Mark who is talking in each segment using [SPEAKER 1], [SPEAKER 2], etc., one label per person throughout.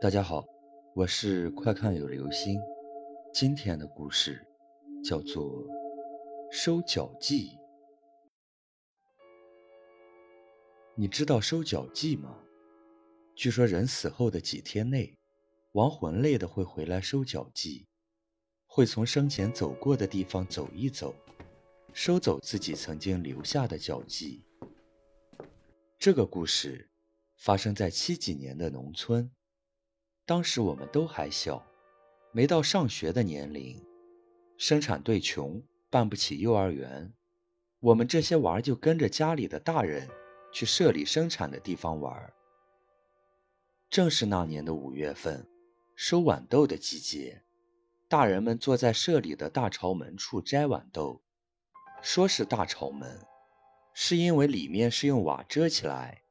[SPEAKER 1] 大家好，我是快看有流星。今天的故事叫做收脚记。你知道收脚记吗？据说人死后的几天内，亡魂类的会回来收脚记，会从生前走过的地方走一走，收走自己曾经留下的脚迹。这个故事发生在七几年的农村。当时我们都还小，没到上学的年龄，生产队穷，办不起幼儿园，我们这些娃就跟着家里的大人去社里生产的地方玩。正是那年的五月份，收豌豆的季节，大人们坐在社里的大朝门处摘豌豆。说是大朝门，是因为里面是用瓦遮起来，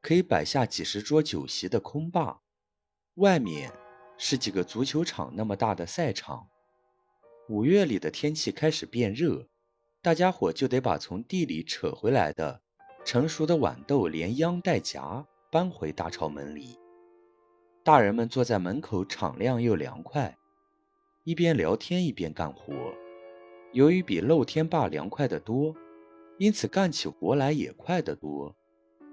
[SPEAKER 1] 可以摆下几十桌酒席的空坝。外面是几个足球场那么大的赛场。五月里的天气开始变热，大家伙就得把从地里扯回来的成熟的豌豆连秧带荚搬回大朝门里。大人们坐在门口，敞亮又凉快，一边聊天一边干活。由于比露天坝凉快得多，因此干起活来也快得多。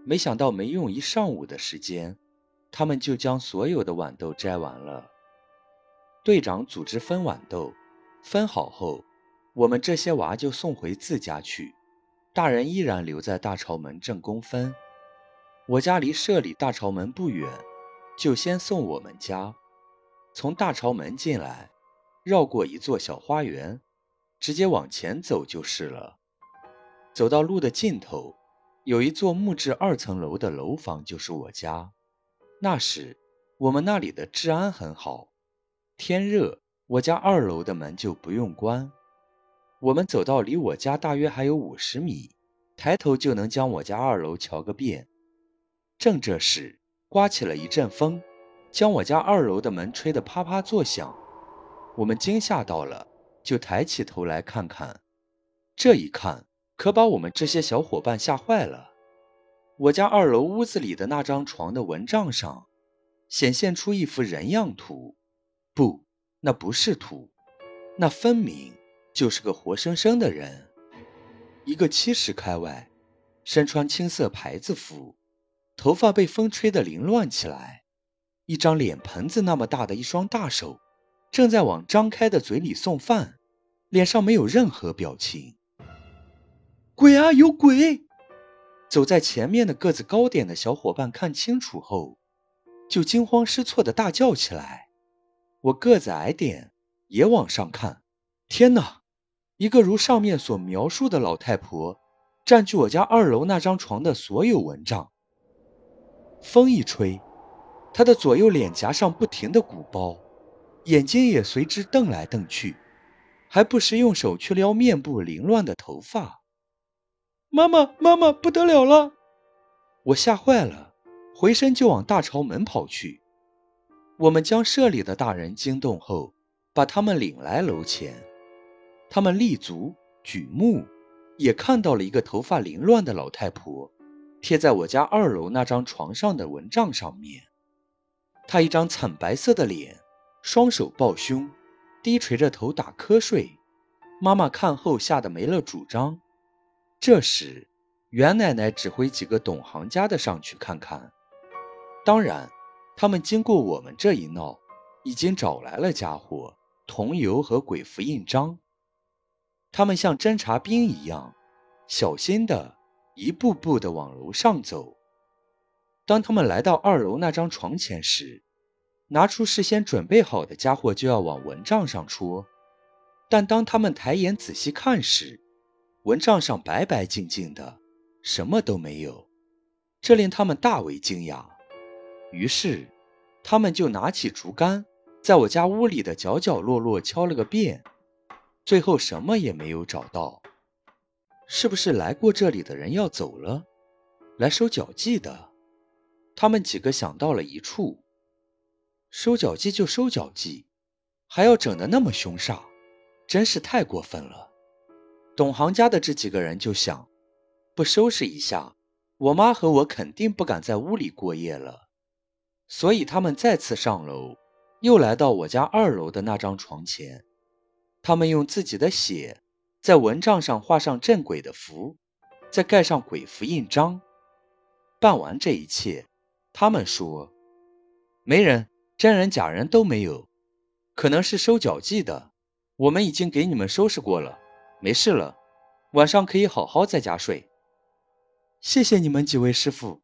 [SPEAKER 1] 没想到没用一上午的时间。他们就将所有的豌豆摘完了。队长组织分豌豆，分好后，我们这些娃就送回自家去，大人依然留在大朝门正宫分。我家离社里大朝门不远，就先送我们家。从大朝门进来，绕过一座小花园，直接往前走就是了。走到路的尽头，有一座木质二层楼的楼房，就是我家。那时，我们那里的治安很好。天热，我家二楼的门就不用关。我们走到离我家大约还有五十米，抬头就能将我家二楼瞧个遍。正这时，刮起了一阵风，将我家二楼的门吹得啪啪作响。我们惊吓到了，就抬起头来看看。这一看，可把我们这些小伙伴吓坏了。我家二楼屋子里的那张床的蚊帐上，显现出一幅人样图，不，那不是图，那分明就是个活生生的人，一个七十开外，身穿青色牌子服，头发被风吹得凌乱起来，一张脸盆子那么大的一双大手，正在往张开的嘴里送饭，脸上没有任何表情。鬼啊，有鬼！走在前面的个子高点的小伙伴看清楚后，就惊慌失措地大叫起来。我个子矮点，也往上看。天哪！一个如上面所描述的老太婆，占据我家二楼那张床的所有蚊帐。风一吹，她的左右脸颊上不停地鼓包，眼睛也随之瞪来瞪去，还不时用手去撩面部凌乱的头发。妈妈，妈妈，不得了了！我吓坏了，回身就往大朝门跑去。我们将社里的大人惊动后，把他们领来楼前。他们立足举目，也看到了一个头发凌乱的老太婆，贴在我家二楼那张床上的蚊帐上面。她一张惨白色的脸，双手抱胸，低垂着头打瞌睡。妈妈看后吓得没了主张。这时，袁奶奶指挥几个懂行家的上去看看。当然，他们经过我们这一闹，已经找来了家伙——桐油和鬼符印章。他们像侦察兵一样，小心的一步步的往楼上走。当他们来到二楼那张床前时，拿出事先准备好的家伙就要往蚊帐上戳。但当他们抬眼仔细看时，蚊帐上白白净净的，什么都没有，这令他们大为惊讶。于是，他们就拿起竹竿，在我家屋里的角角落落敲了个遍，最后什么也没有找到。是不是来过这里的人要走了，来收脚迹的？他们几个想到了一处，收脚迹就收脚迹，还要整得那么凶煞，真是太过分了。懂行家的这几个人就想，不收拾一下，我妈和我肯定不敢在屋里过夜了。所以他们再次上楼，又来到我家二楼的那张床前。他们用自己的血在蚊帐上画上镇鬼的符，再盖上鬼符印章。办完这一切，他们说：“没人，真人假人都没有，可能是收脚记的。我们已经给你们收拾过了，没事了，晚上可以好好在家睡。”谢谢你们几位师傅。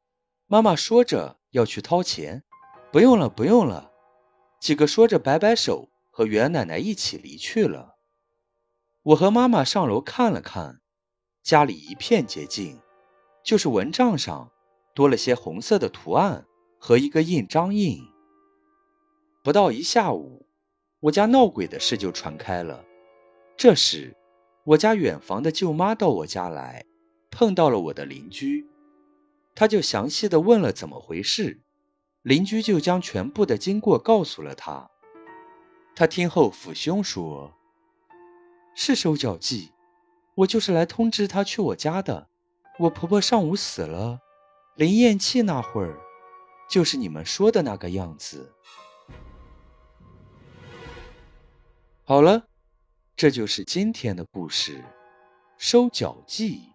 [SPEAKER 1] 妈妈说着要去掏钱，不用了，不用了。几个说着摆摆手，和袁奶奶一起离去了。我和妈妈上楼看了看，家里一片洁净，就是蚊帐上多了些红色的图案和一个印章印。不到一下午，我家闹鬼的事就传开了。这时，我家远房的舅妈到我家来，碰到了我的邻居。他就详细的问了怎么回事，邻居就将全部的经过告诉了他。他听后抚胸说：“是收脚记，我就是来通知他去我家的。我婆婆上午死了，临咽气那会儿，就是你们说的那个样子。”好了，这就是今天的故事，收脚记。